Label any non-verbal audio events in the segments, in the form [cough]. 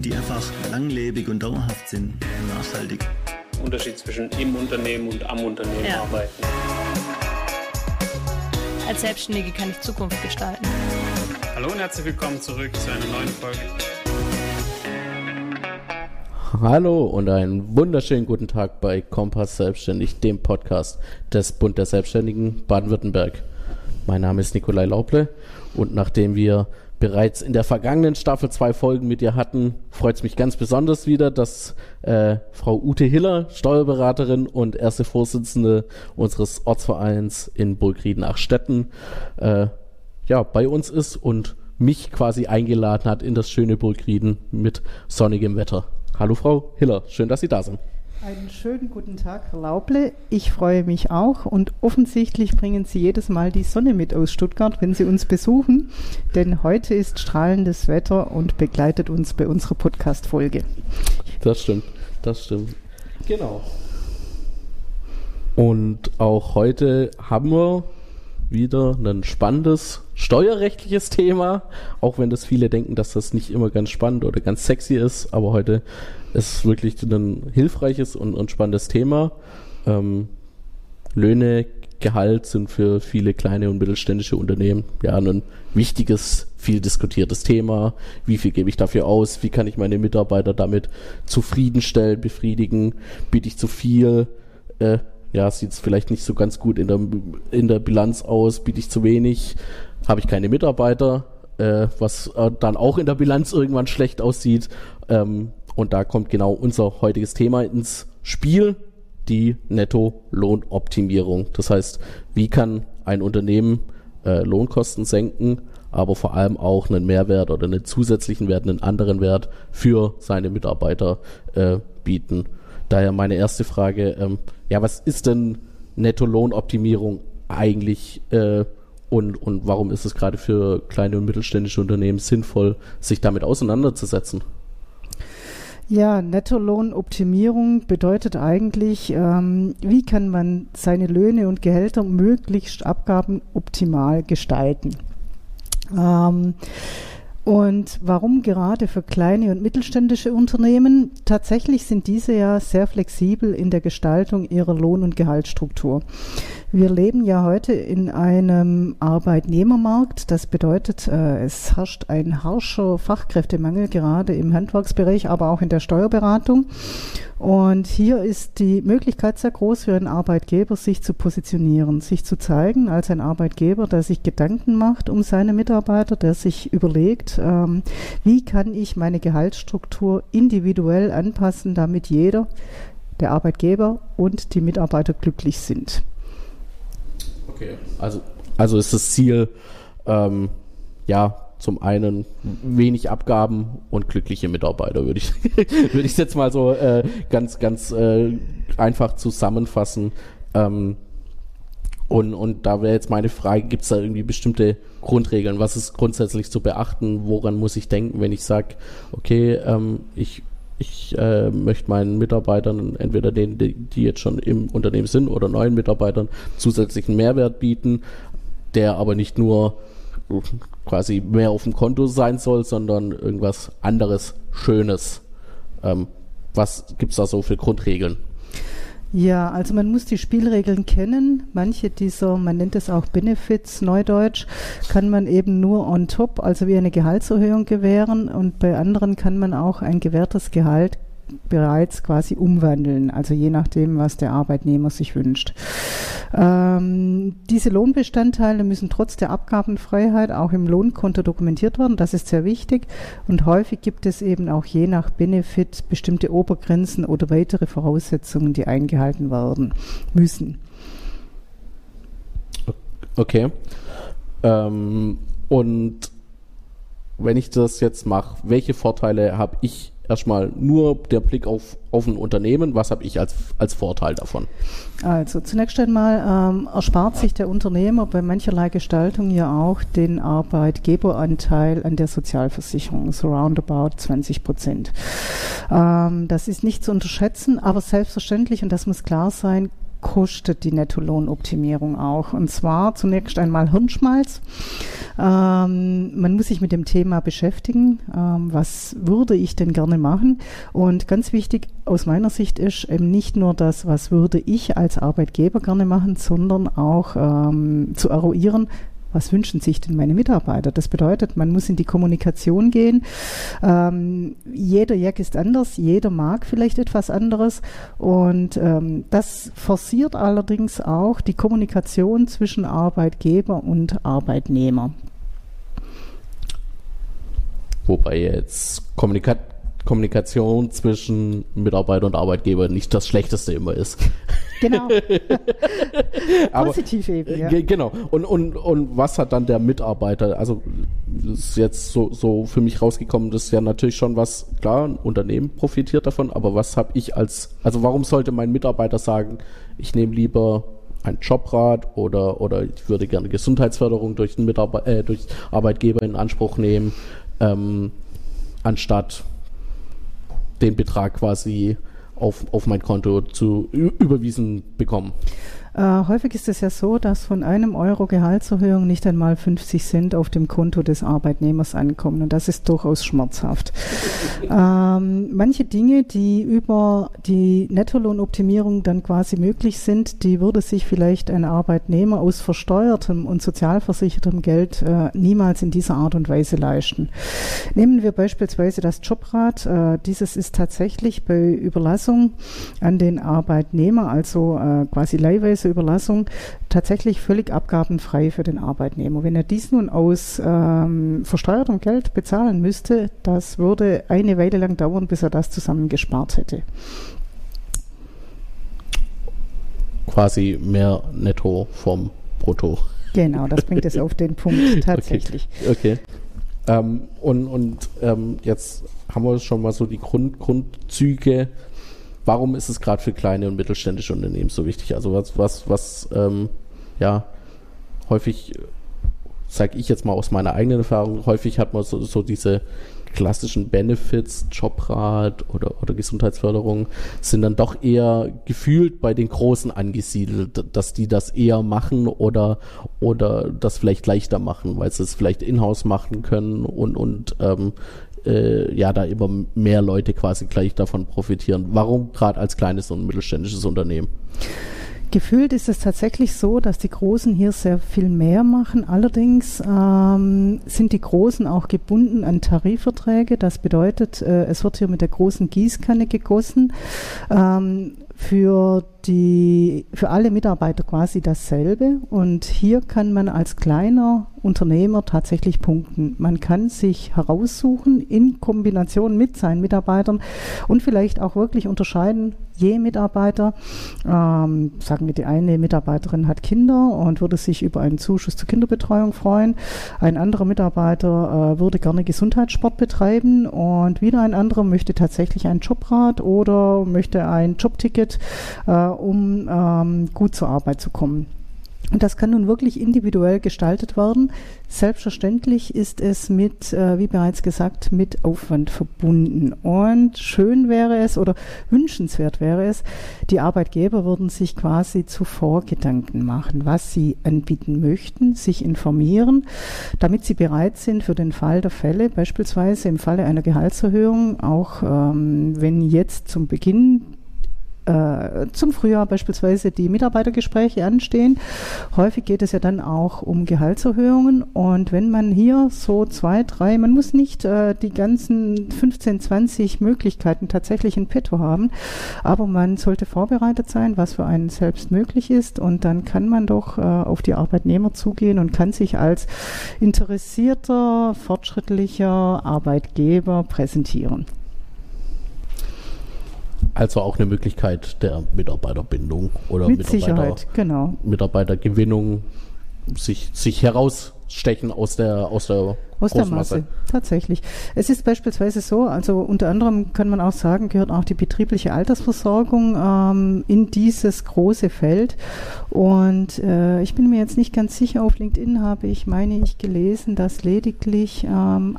die einfach langlebig und dauerhaft sind und nachhaltig. Unterschied zwischen im Unternehmen und am Unternehmen ja. arbeiten. Als Selbstständige kann ich Zukunft gestalten. Hallo und herzlich willkommen zurück zu einer neuen Folge. Hallo und einen wunderschönen guten Tag bei Kompass Selbstständig, dem Podcast des Bund der Selbstständigen Baden-Württemberg. Mein Name ist Nikolai Lauble und nachdem wir bereits in der vergangenen Staffel zwei Folgen mit dir hatten, freut es mich ganz besonders wieder, dass äh, Frau Ute Hiller, Steuerberaterin und erste Vorsitzende unseres Ortsvereins in Burgrieden-Achstetten, äh, ja, bei uns ist und mich quasi eingeladen hat in das schöne Burgrieden mit sonnigem Wetter. Hallo Frau Hiller, schön, dass Sie da sind. Einen schönen guten Tag, Herr Lauble. Ich freue mich auch und offensichtlich bringen Sie jedes Mal die Sonne mit aus Stuttgart, wenn Sie uns besuchen, denn heute ist strahlendes Wetter und begleitet uns bei unserer Podcast-Folge. Das stimmt, das stimmt. Genau. Und auch heute haben wir wieder ein spannendes steuerrechtliches Thema, auch wenn das viele denken, dass das nicht immer ganz spannend oder ganz sexy ist, aber heute ist wirklich ein hilfreiches und, und spannendes Thema. Ähm, Löhne, Gehalt sind für viele kleine und mittelständische Unternehmen ja ein wichtiges, viel diskutiertes Thema. Wie viel gebe ich dafür aus? Wie kann ich meine Mitarbeiter damit zufriedenstellen, befriedigen? Biete ich zu viel? Äh, ja, sieht es vielleicht nicht so ganz gut in der, in der Bilanz aus, biete ich zu wenig, habe ich keine Mitarbeiter, äh, was äh, dann auch in der Bilanz irgendwann schlecht aussieht. Ähm, und da kommt genau unser heutiges Thema ins Spiel, die Netto-Lohnoptimierung. Das heißt, wie kann ein Unternehmen äh, Lohnkosten senken, aber vor allem auch einen Mehrwert oder einen zusätzlichen Wert, einen anderen Wert für seine Mitarbeiter äh, bieten. Daher meine erste Frage, ähm, ja, was ist denn Netto-Lohnoptimierung eigentlich äh, und, und warum ist es gerade für kleine und mittelständische Unternehmen sinnvoll, sich damit auseinanderzusetzen? Ja, Nettolohnoptimierung bedeutet eigentlich, ähm, wie kann man seine Löhne und Gehälter möglichst abgabenoptimal gestalten. Ähm, und warum gerade für kleine und mittelständische Unternehmen? Tatsächlich sind diese ja sehr flexibel in der Gestaltung ihrer Lohn- und Gehaltsstruktur. Wir leben ja heute in einem Arbeitnehmermarkt. Das bedeutet, äh, es herrscht ein harscher Fachkräftemangel, gerade im Handwerksbereich, aber auch in der Steuerberatung. Und hier ist die Möglichkeit sehr groß für einen Arbeitgeber, sich zu positionieren, sich zu zeigen als ein Arbeitgeber, der sich Gedanken macht um seine Mitarbeiter, der sich überlegt, ähm, wie kann ich meine Gehaltsstruktur individuell anpassen, damit jeder, der Arbeitgeber und die Mitarbeiter glücklich sind. Okay, also, also ist das Ziel, ähm, ja, zum einen wenig Abgaben und glückliche Mitarbeiter, würde ich, [laughs] würde ich jetzt mal so äh, ganz, ganz äh, einfach zusammenfassen. Ähm, und, und da wäre jetzt meine Frage, gibt es da irgendwie bestimmte Grundregeln? Was ist grundsätzlich zu beachten? Woran muss ich denken, wenn ich sage, okay, ähm, ich, ich äh, möchte meinen Mitarbeitern, entweder denen, die, die jetzt schon im Unternehmen sind oder neuen Mitarbeitern, zusätzlichen Mehrwert bieten, der aber nicht nur quasi mehr auf dem Konto sein soll, sondern irgendwas anderes, Schönes. Ähm, was es da so für Grundregeln? Ja, also man muss die Spielregeln kennen. Manche dieser, man nennt es auch Benefits, Neudeutsch, kann man eben nur on top, also wie eine Gehaltserhöhung gewähren und bei anderen kann man auch ein gewährtes Gehalt bereits quasi umwandeln, also je nachdem, was der Arbeitnehmer sich wünscht. Ähm, diese Lohnbestandteile müssen trotz der Abgabenfreiheit auch im Lohnkonto dokumentiert werden. Das ist sehr wichtig. Und häufig gibt es eben auch je nach Benefit bestimmte Obergrenzen oder weitere Voraussetzungen, die eingehalten werden müssen. Okay. Ähm, und wenn ich das jetzt mache, welche Vorteile habe ich erstmal nur der Blick auf, auf ein Unternehmen. Was habe ich als, als Vorteil davon? Also zunächst einmal ähm, erspart sich der Unternehmer bei mancherlei Gestaltung ja auch den Arbeitgeberanteil an der Sozialversicherung, so roundabout 20 Prozent. Ähm, das ist nicht zu unterschätzen, aber selbstverständlich, und das muss klar sein, kostet die Nettolohnoptimierung auch. Und zwar zunächst einmal Hirnschmalz. Ähm, man muss sich mit dem Thema beschäftigen. Ähm, was würde ich denn gerne machen? Und ganz wichtig aus meiner Sicht ist eben nicht nur das, was würde ich als Arbeitgeber gerne machen, sondern auch ähm, zu eruieren, was wünschen sich denn meine Mitarbeiter? Das bedeutet, man muss in die Kommunikation gehen. Ähm, jeder Jack ist anders, jeder mag vielleicht etwas anderes und ähm, das forciert allerdings auch die Kommunikation zwischen Arbeitgeber und Arbeitnehmer. Wobei jetzt Kommunika Kommunikation zwischen Mitarbeiter und Arbeitgeber nicht das Schlechteste immer ist. Genau. [laughs] Positiv eben, ja. Genau. Und, und, und was hat dann der Mitarbeiter? Also ist jetzt so, so für mich rausgekommen, das ist ja natürlich schon was, klar, ein Unternehmen profitiert davon, aber was habe ich als, also warum sollte mein Mitarbeiter sagen, ich nehme lieber ein Jobrat oder, oder ich würde gerne Gesundheitsförderung durch den Mitarbeiter, äh, durch Arbeitgeber in Anspruch nehmen, ähm, anstatt den Betrag quasi auf, auf mein Konto zu überwiesen bekommen. Äh, häufig ist es ja so, dass von einem Euro Gehaltserhöhung nicht einmal 50 Cent auf dem Konto des Arbeitnehmers ankommen. Und das ist durchaus schmerzhaft. [laughs] ähm, manche Dinge, die über die Nettolohnoptimierung dann quasi möglich sind, die würde sich vielleicht ein Arbeitnehmer aus versteuertem und sozialversichertem Geld äh, niemals in dieser Art und Weise leisten. Nehmen wir beispielsweise das Jobrat. Äh, dieses ist tatsächlich bei Überlassung an den Arbeitnehmer, also äh, quasi leihweise Überlassung tatsächlich völlig abgabenfrei für den Arbeitnehmer. Wenn er dies nun aus ähm, versteuertem Geld bezahlen müsste, das würde eine Weile lang dauern, bis er das zusammengespart hätte. Quasi mehr netto vom Brutto. Genau, das bringt es auf den Punkt [laughs] tatsächlich. Okay. okay. Ähm, und und ähm, jetzt haben wir schon mal so die Grund, Grundzüge warum ist es gerade für kleine und mittelständische Unternehmen so wichtig? Also was, was, was, ähm, ja, häufig, sage ich jetzt mal aus meiner eigenen Erfahrung, häufig hat man so, so diese klassischen Benefits, Jobrat oder, oder Gesundheitsförderung, sind dann doch eher gefühlt bei den Großen angesiedelt, dass die das eher machen oder, oder das vielleicht leichter machen, weil sie es vielleicht in-house machen können und, und ähm, äh, ja da immer mehr Leute quasi gleich davon profitieren. Warum gerade als kleines und mittelständisches Unternehmen? Gefühlt ist es tatsächlich so, dass die Großen hier sehr viel mehr machen. Allerdings ähm, sind die Großen auch gebunden an Tarifverträge. Das bedeutet, äh, es wird hier mit der großen Gießkanne gegossen. Ähm, für die, für alle Mitarbeiter quasi dasselbe. Und hier kann man als kleiner Unternehmer tatsächlich punkten. Man kann sich heraussuchen in Kombination mit seinen Mitarbeitern und vielleicht auch wirklich unterscheiden, je Mitarbeiter, ähm, sagen wir, die eine Mitarbeiterin hat Kinder und würde sich über einen Zuschuss zur Kinderbetreuung freuen. Ein anderer Mitarbeiter äh, würde gerne Gesundheitssport betreiben und wieder ein anderer möchte tatsächlich ein Jobrat oder möchte ein Jobticket, äh, um ähm, gut zur Arbeit zu kommen. Und das kann nun wirklich individuell gestaltet werden. Selbstverständlich ist es mit, äh, wie bereits gesagt, mit Aufwand verbunden. Und schön wäre es oder wünschenswert wäre es, die Arbeitgeber würden sich quasi zuvor Gedanken machen, was sie anbieten möchten, sich informieren, damit sie bereit sind für den Fall der Fälle, beispielsweise im Falle einer Gehaltserhöhung, auch ähm, wenn jetzt zum Beginn äh, zum Frühjahr beispielsweise die Mitarbeitergespräche anstehen. Häufig geht es ja dann auch um Gehaltserhöhungen und wenn man hier so zwei, drei, man muss nicht äh, die ganzen 15, 20 Möglichkeiten tatsächlich in petto haben, aber man sollte vorbereitet sein, was für einen selbst möglich ist und dann kann man doch äh, auf die Arbeitnehmer zugehen und kann sich als interessierter, fortschrittlicher Arbeitgeber präsentieren. Also auch eine Möglichkeit der Mitarbeiterbindung oder Mit Mitarbeiter, Sicherheit, genau. Mitarbeitergewinnung, sich, sich herausstechen aus der, aus der aus der Masse, tatsächlich. Es ist beispielsweise so, also unter anderem kann man auch sagen, gehört auch die betriebliche Altersversorgung ähm, in dieses große Feld. Und äh, ich bin mir jetzt nicht ganz sicher, auf LinkedIn habe ich, meine ich, gelesen, dass lediglich ähm,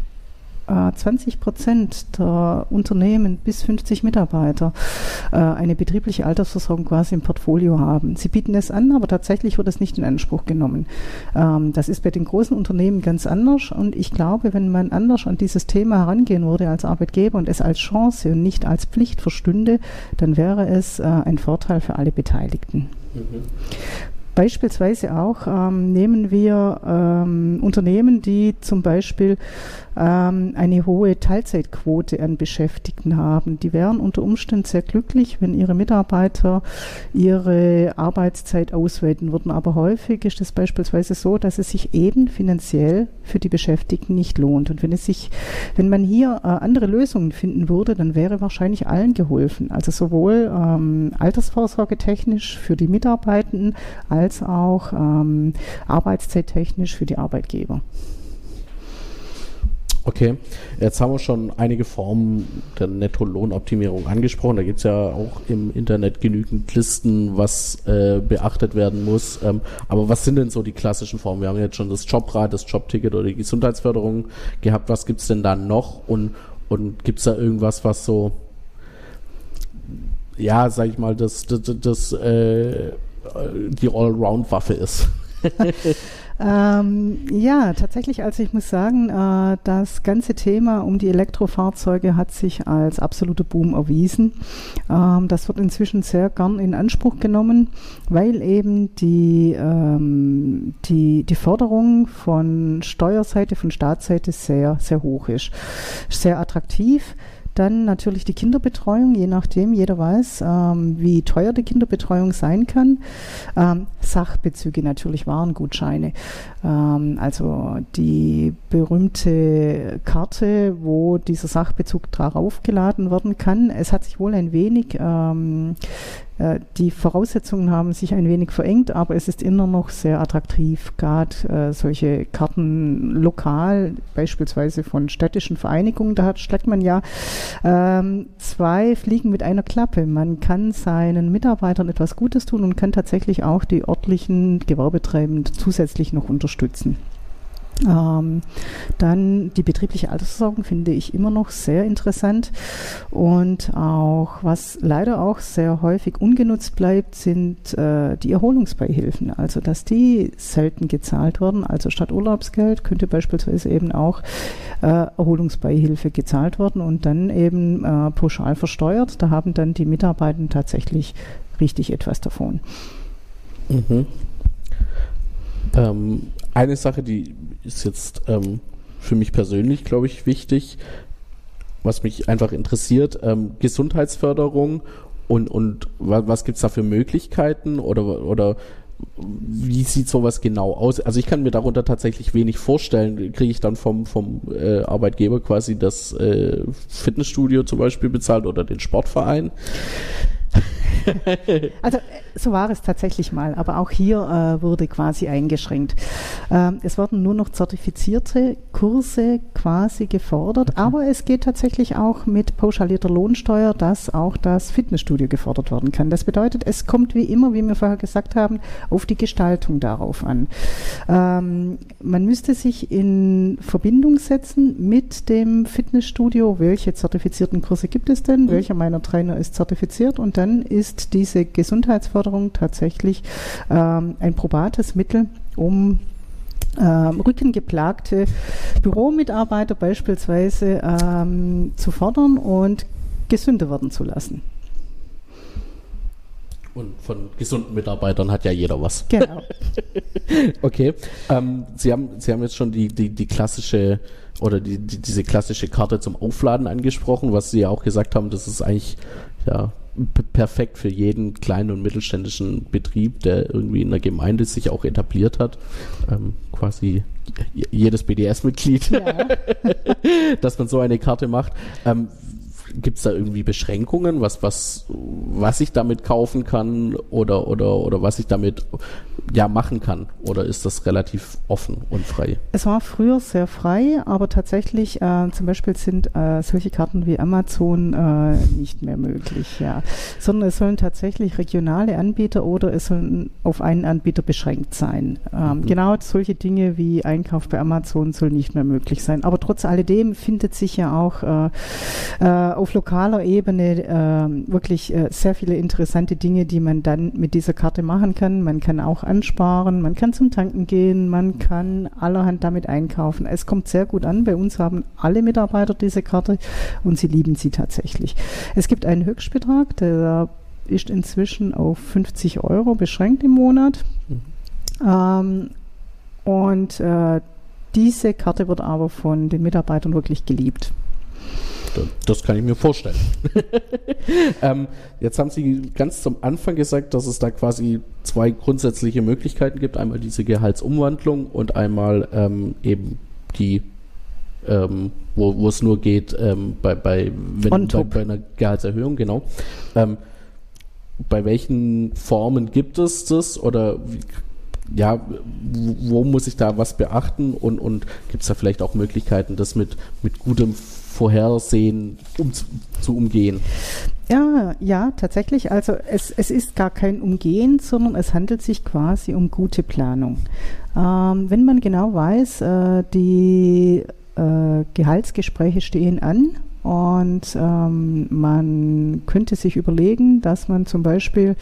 20 Prozent der Unternehmen bis 50 Mitarbeiter äh, eine betriebliche Altersversorgung quasi im Portfolio haben. Sie bieten es an, aber tatsächlich wird es nicht in Anspruch genommen. Ähm, das ist bei den großen Unternehmen ganz anders und ich glaube, wenn man anders an dieses Thema herangehen würde als Arbeitgeber und es als Chance und nicht als Pflicht verstünde, dann wäre es äh, ein Vorteil für alle Beteiligten. Mhm. Beispielsweise auch ähm, nehmen wir ähm, Unternehmen, die zum Beispiel ähm, eine hohe Teilzeitquote an Beschäftigten haben. Die wären unter Umständen sehr glücklich, wenn ihre Mitarbeiter ihre Arbeitszeit ausweiten würden. Aber häufig ist es beispielsweise so, dass es sich eben finanziell für die Beschäftigten nicht lohnt. Und wenn es sich, wenn man hier äh, andere Lösungen finden würde, dann wäre wahrscheinlich allen geholfen. Also sowohl ähm, altersvorsorgetechnisch für die Mitarbeitenden als auch ähm, arbeitszeittechnisch für die Arbeitgeber. Okay, jetzt haben wir schon einige Formen der Nettolohnoptimierung angesprochen. Da gibt es ja auch im Internet genügend Listen, was äh, beachtet werden muss. Ähm, aber was sind denn so die klassischen Formen? Wir haben jetzt schon das Jobrad, das Jobticket oder die Gesundheitsförderung gehabt. Was gibt es denn da noch? Und, und gibt es da irgendwas, was so, ja, sag ich mal, das, das, das äh, die Allround-Waffe ist? [laughs] Ähm, ja, tatsächlich, also ich muss sagen, äh, das ganze Thema um die Elektrofahrzeuge hat sich als absoluter Boom erwiesen. Ähm, das wird inzwischen sehr gern in Anspruch genommen, weil eben die, ähm, die, die Förderung von Steuerseite, von Staatsseite sehr, sehr hoch ist. Sehr attraktiv. Dann natürlich die Kinderbetreuung, je nachdem, jeder weiß, ähm, wie teuer die Kinderbetreuung sein kann. Ähm, Sachbezüge natürlich Warengutscheine. Ähm, also die berühmte Karte, wo dieser Sachbezug darauf geladen werden kann. Es hat sich wohl ein wenig ähm, äh, die Voraussetzungen haben sich ein wenig verengt, aber es ist immer noch sehr attraktiv, gerade äh, solche Karten lokal, beispielsweise von städtischen Vereinigungen, da schlägt man ja ähm, zwei Fliegen mit einer Klappe. Man kann seinen Mitarbeitern etwas Gutes tun und kann tatsächlich auch die örtlichen Gewerbetreibenden zusätzlich noch unterstützen. Ähm, dann die betriebliche Altersversorgung finde ich immer noch sehr interessant. Und auch, was leider auch sehr häufig ungenutzt bleibt, sind äh, die Erholungsbeihilfen. Also, dass die selten gezahlt werden. Also statt Urlaubsgeld könnte beispielsweise eben auch äh, Erholungsbeihilfe gezahlt werden und dann eben äh, pauschal versteuert. Da haben dann die Mitarbeiter tatsächlich richtig etwas davon. Mhm. Ähm, eine Sache, die ist jetzt ähm, für mich persönlich, glaube ich, wichtig, was mich einfach interessiert, ähm, Gesundheitsförderung und, und was, was gibt es da für Möglichkeiten oder, oder wie sieht sowas genau aus? Also ich kann mir darunter tatsächlich wenig vorstellen. Kriege ich dann vom, vom äh, Arbeitgeber quasi das äh, Fitnessstudio zum Beispiel bezahlt oder den Sportverein? also so war es tatsächlich mal, aber auch hier äh, wurde quasi eingeschränkt. Ähm, es wurden nur noch zertifizierte Kurse quasi gefordert, okay. aber es geht tatsächlich auch mit pauschalierter Lohnsteuer, dass auch das Fitnessstudio gefordert werden kann. Das bedeutet, es kommt wie immer, wie wir vorher gesagt haben, auf die Gestaltung darauf an. Ähm, man müsste sich in Verbindung setzen mit dem Fitnessstudio, welche zertifizierten Kurse gibt es denn, mhm. welcher meiner Trainer ist zertifiziert und dann ist diese Gesundheitsförderung tatsächlich ähm, ein probates Mittel, um ähm, rückengeplagte Büromitarbeiter beispielsweise ähm, zu fordern und gesünder werden zu lassen. Und von gesunden Mitarbeitern hat ja jeder was. Genau. [laughs] okay. Ähm, Sie, haben, Sie haben jetzt schon die, die, die klassische oder die, die, diese klassische Karte zum Aufladen angesprochen, was Sie ja auch gesagt haben, das ist eigentlich ja perfekt für jeden kleinen und mittelständischen Betrieb, der irgendwie in der Gemeinde sich auch etabliert hat. Ähm, quasi jedes BDS-Mitglied, ja. [laughs] dass man so eine Karte macht. Ähm, Gibt es da irgendwie Beschränkungen, was, was, was ich damit kaufen kann oder, oder, oder was ich damit ja machen kann? Oder ist das relativ offen und frei? Es war früher sehr frei, aber tatsächlich äh, zum Beispiel sind äh, solche Karten wie Amazon äh, nicht mehr möglich, ja. Sondern es sollen tatsächlich regionale Anbieter oder es sollen auf einen Anbieter beschränkt sein. Ähm, mhm. Genau solche Dinge wie Einkauf bei Amazon soll nicht mehr möglich sein. Aber trotz alledem findet sich ja auch äh, äh, auf lokaler Ebene äh, wirklich äh, sehr viele interessante Dinge, die man dann mit dieser Karte machen kann. Man kann auch ansparen, man kann zum Tanken gehen, man kann allerhand damit einkaufen. Es kommt sehr gut an. Bei uns haben alle Mitarbeiter diese Karte und sie lieben sie tatsächlich. Es gibt einen Höchstbetrag, der ist inzwischen auf 50 Euro beschränkt im Monat. Mhm. Ähm, und äh, diese Karte wird aber von den Mitarbeitern wirklich geliebt. Das kann ich mir vorstellen. [laughs] ähm, jetzt haben Sie ganz zum Anfang gesagt, dass es da quasi zwei grundsätzliche Möglichkeiten gibt. Einmal diese Gehaltsumwandlung und einmal ähm, eben die, ähm, wo, wo es nur geht ähm, bei, bei, wenn, bei, bei, einer Gehaltserhöhung, genau. Ähm, bei welchen Formen gibt es das oder wie, ja, wo muss ich da was beachten und, und gibt es da vielleicht auch Möglichkeiten, das mit, mit gutem Vorhersehen um, zu umgehen? Ja, ja, tatsächlich. Also es, es ist gar kein Umgehen, sondern es handelt sich quasi um gute Planung. Ähm, wenn man genau weiß, äh, die äh, Gehaltsgespräche stehen an und ähm, man könnte sich überlegen, dass man zum Beispiel,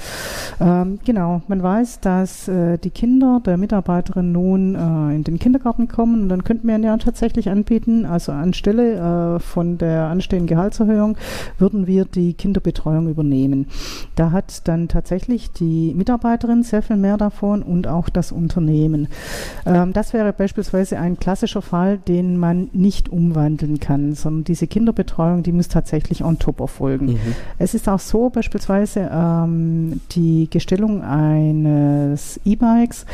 ähm, genau, man weiß, dass äh, die Kinder der Mitarbeiterin nun äh, in den Kindergarten kommen und dann könnte man ja tatsächlich anbieten, also anstelle äh, von der anstehenden Gehaltserhöhung würden wir die Kinderbetreuung übernehmen. Da hat dann tatsächlich die Mitarbeiterin sehr viel mehr davon und auch das Unternehmen. Ähm, das wäre beispielsweise ein klassischer Fall, den man nicht umwandeln kann, sondern diese Kinderbetreuung Betreuung, die muss tatsächlich on top erfolgen. Mhm. Es ist auch so, beispielsweise ähm, die Gestellung eines E-Bikes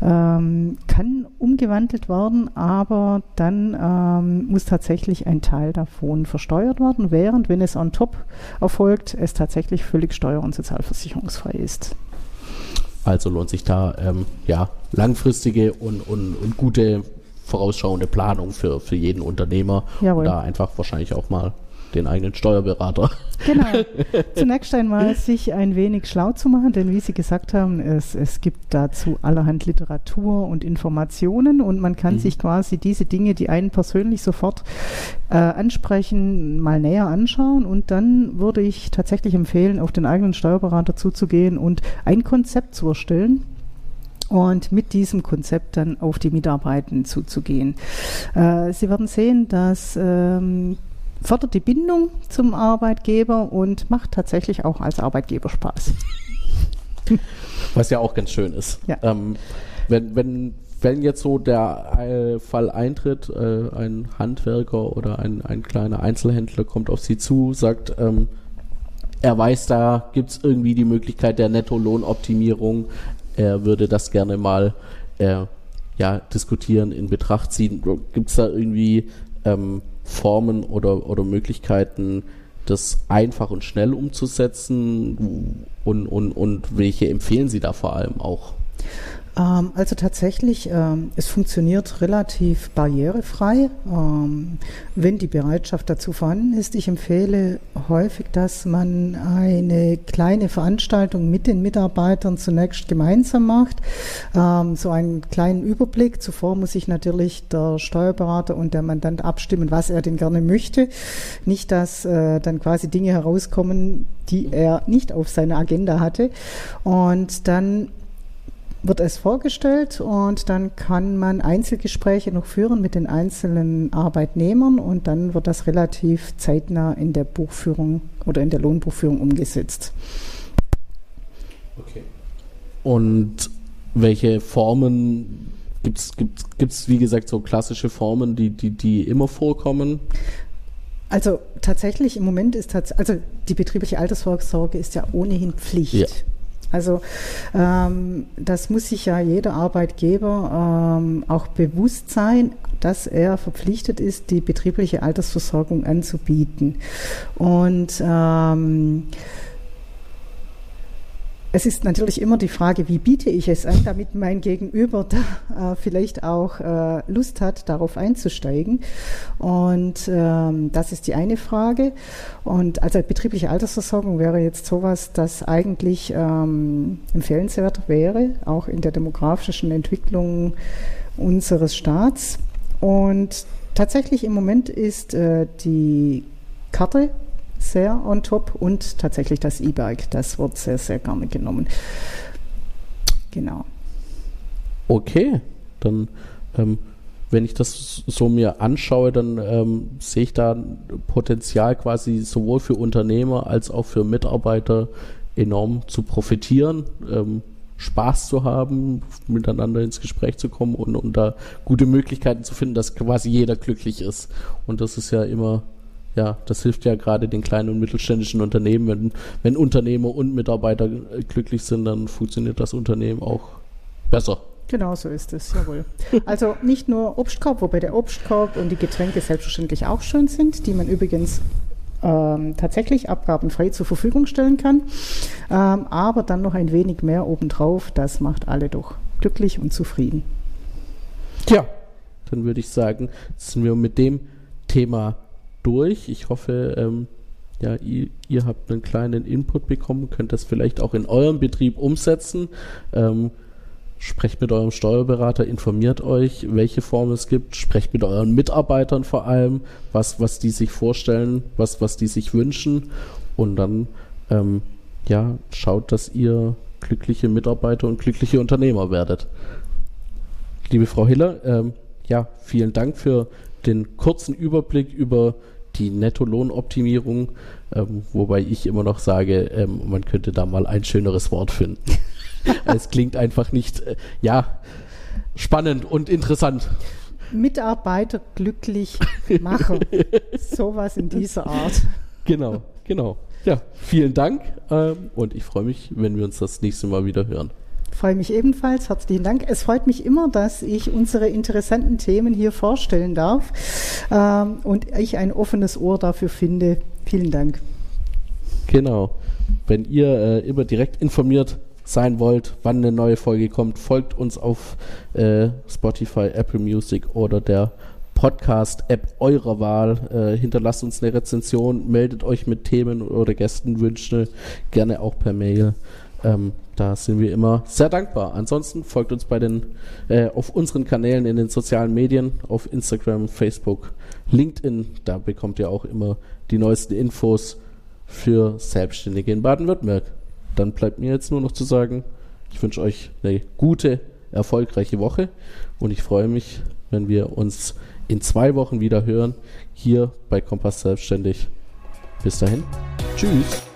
ähm, kann umgewandelt werden, aber dann ähm, muss tatsächlich ein Teil davon versteuert werden, während, wenn es on top erfolgt, es tatsächlich völlig steuer- und sozialversicherungsfrei ist. Also lohnt sich da ähm, ja, langfristige und, und, und gute vorausschauende Planung für, für jeden Unternehmer. Jawohl. Da einfach wahrscheinlich auch mal den eigenen Steuerberater. Genau. [laughs] Zunächst einmal sich ein wenig schlau zu machen, denn wie Sie gesagt haben, es, es gibt dazu allerhand Literatur und Informationen und man kann mhm. sich quasi diese Dinge, die einen persönlich sofort äh, ansprechen, mal näher anschauen und dann würde ich tatsächlich empfehlen, auf den eigenen Steuerberater zuzugehen und ein Konzept zu erstellen und mit diesem Konzept dann auf die Mitarbeitenden zuzugehen. Äh, Sie werden sehen, dass ähm, fördert die Bindung zum Arbeitgeber und macht tatsächlich auch als Arbeitgeber Spaß. [laughs] Was ja auch ganz schön ist. Ja. Ähm, wenn, wenn, wenn jetzt so der Fall eintritt, äh, ein Handwerker oder ein, ein kleiner Einzelhändler kommt auf Sie zu, sagt, ähm, er weiß, da gibt es irgendwie die Möglichkeit der Nettolohnoptimierung, er würde das gerne mal äh, ja, diskutieren, in Betracht ziehen. Gibt es da irgendwie ähm, Formen oder, oder Möglichkeiten, das einfach und schnell umzusetzen? Und, und, und welche empfehlen Sie da vor allem auch? Ähm, also tatsächlich, ähm, es funktioniert relativ barrierefrei, ähm, wenn die Bereitschaft dazu vorhanden ist. Ich empfehle häufig, dass man eine kleine Veranstaltung mit den Mitarbeitern zunächst gemeinsam macht, so einen kleinen Überblick. Zuvor muss sich natürlich der Steuerberater und der Mandant abstimmen, was er denn gerne möchte. Nicht, dass äh, dann quasi Dinge herauskommen, die er nicht auf seiner Agenda hatte. Und dann wird es vorgestellt und dann kann man Einzelgespräche noch führen mit den einzelnen Arbeitnehmern und dann wird das relativ zeitnah in der Buchführung oder in der Lohnbuchführung umgesetzt. Okay. Und welche Formen gibt es, wie gesagt, so klassische Formen, die, die, die immer vorkommen? Also tatsächlich im Moment ist also die betriebliche Altersvorsorge ist ja ohnehin Pflicht. Ja. Also ähm, das muss sich ja jeder Arbeitgeber ähm, auch bewusst sein, dass er verpflichtet ist, die betriebliche Altersversorgung anzubieten. Und ähm, es ist natürlich immer die Frage, wie biete ich es an, damit mein Gegenüber da äh, vielleicht auch äh, Lust hat, darauf einzusteigen. Und ähm, das ist die eine Frage. Und also betriebliche Altersversorgung wäre jetzt sowas, das eigentlich ähm, empfehlenswert wäre, auch in der demografischen Entwicklung unseres Staats. Und tatsächlich im Moment ist äh, die Karte sehr on top und tatsächlich das E-Bike, das wird sehr, sehr gerne genommen. Genau. Okay, dann ähm, wenn ich das so mir anschaue, dann ähm, sehe ich da Potenzial quasi sowohl für Unternehmer als auch für Mitarbeiter enorm zu profitieren, ähm, Spaß zu haben, miteinander ins Gespräch zu kommen und, und da gute Möglichkeiten zu finden, dass quasi jeder glücklich ist. Und das ist ja immer ja, das hilft ja gerade den kleinen und mittelständischen Unternehmen. Wenn, wenn Unternehmer und Mitarbeiter glücklich sind, dann funktioniert das Unternehmen auch besser. Genau so ist es, jawohl. Also nicht nur Obstkorb, wobei der Obstkorb und die Getränke selbstverständlich auch schön sind, die man übrigens ähm, tatsächlich abgabenfrei zur Verfügung stellen kann. Ähm, aber dann noch ein wenig mehr obendrauf, das macht alle doch glücklich und zufrieden. Tja, dann würde ich sagen, sind wir mit dem Thema durch. Ich hoffe, ähm, ja, ihr, ihr, habt einen kleinen Input bekommen, könnt das vielleicht auch in eurem Betrieb umsetzen. Ähm, sprecht mit eurem Steuerberater, informiert euch, welche Formen es gibt, sprecht mit euren Mitarbeitern vor allem, was, was die sich vorstellen, was, was die sich wünschen und dann ähm, ja, schaut, dass ihr glückliche Mitarbeiter und glückliche Unternehmer werdet. Liebe Frau Hiller, ähm, ja, vielen Dank für den kurzen Überblick über die Nettolohnoptimierung, ähm, wobei ich immer noch sage, ähm, man könnte da mal ein schöneres Wort finden. [laughs] es klingt einfach nicht, äh, ja, spannend und interessant. Mitarbeiter glücklich [laughs] machen. Sowas in dieser Art. Genau, genau. Ja, vielen Dank ähm, und ich freue mich, wenn wir uns das nächste Mal wieder hören. Freue mich ebenfalls. Herzlichen Dank. Es freut mich immer, dass ich unsere interessanten Themen hier vorstellen darf ähm, und ich ein offenes Ohr dafür finde. Vielen Dank. Genau. Wenn ihr äh, immer direkt informiert sein wollt, wann eine neue Folge kommt, folgt uns auf äh, Spotify, Apple Music oder der Podcast-App eurer Wahl. Äh, hinterlasst uns eine Rezension, meldet euch mit Themen oder Gästenwünschen gerne auch per Mail. Ähm, da sind wir immer sehr dankbar. Ansonsten folgt uns bei den äh, auf unseren Kanälen in den sozialen Medien, auf Instagram, Facebook, LinkedIn. Da bekommt ihr auch immer die neuesten Infos für Selbstständige in Baden-Württemberg. Dann bleibt mir jetzt nur noch zu sagen, ich wünsche euch eine gute, erfolgreiche Woche und ich freue mich, wenn wir uns in zwei Wochen wieder hören, hier bei Kompass Selbstständig. Bis dahin, tschüss.